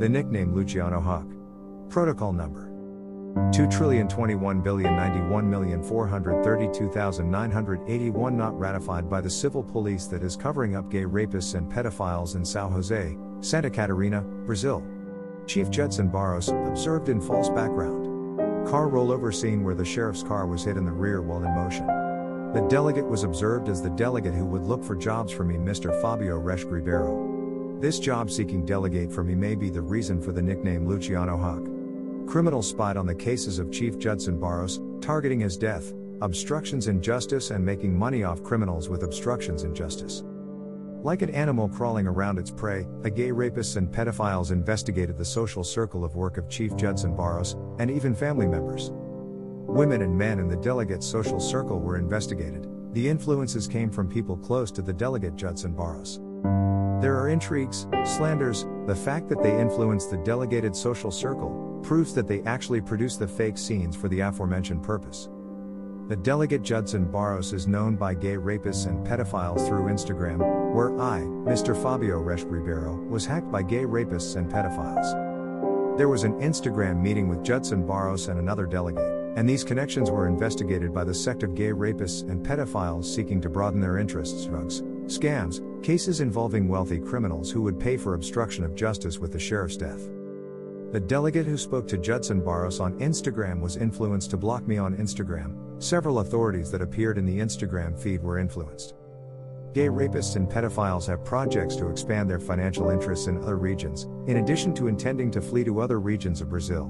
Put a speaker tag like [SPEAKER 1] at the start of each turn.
[SPEAKER 1] The nickname Luciano Huck. Protocol number 2,021,091,432,981 not ratified by the civil police that is covering up gay rapists and pedophiles in Sao Jose, Santa Catarina, Brazil. Chief Judson Barros observed in false background. Car rollover scene where the sheriff's car was hit in the rear while in motion. The delegate was observed as the delegate who would look for jobs for me, Mr. Fabio Reschke Ribeiro. This job seeking delegate for me may be the reason for the nickname Luciano Huck. Criminals spied on the cases of Chief Judson Barros, targeting his death, obstructions in justice, and making money off criminals with obstructions in justice. Like an animal crawling around its prey, a gay rapists and pedophiles investigated the social circle of work of Chief Judson Barros, and even family members. Women and men in the delegate's social circle were investigated. The influences came from people close to the delegate Judson Barros. There are intrigues, slanders, the fact that they influence the delegated social circle, proves that they actually produce the fake scenes for the aforementioned purpose. The delegate Judson Barros is known by gay rapists and pedophiles through Instagram, where I, Mr. Fabio Reschke Ribeiro, was hacked by gay rapists and pedophiles. There was an Instagram meeting with Judson Barros and another delegate, and these connections were investigated by the sect of gay rapists and pedophiles seeking to broaden their interests, drugs, scams, cases involving wealthy criminals who would pay for obstruction of justice with the sheriff's death. The delegate who spoke to Judson Barros on Instagram was influenced to block me on Instagram. Several authorities that appeared in the Instagram feed were influenced. Gay rapists and pedophiles have projects to expand their financial interests in other regions, in addition to intending to flee to other regions of Brazil.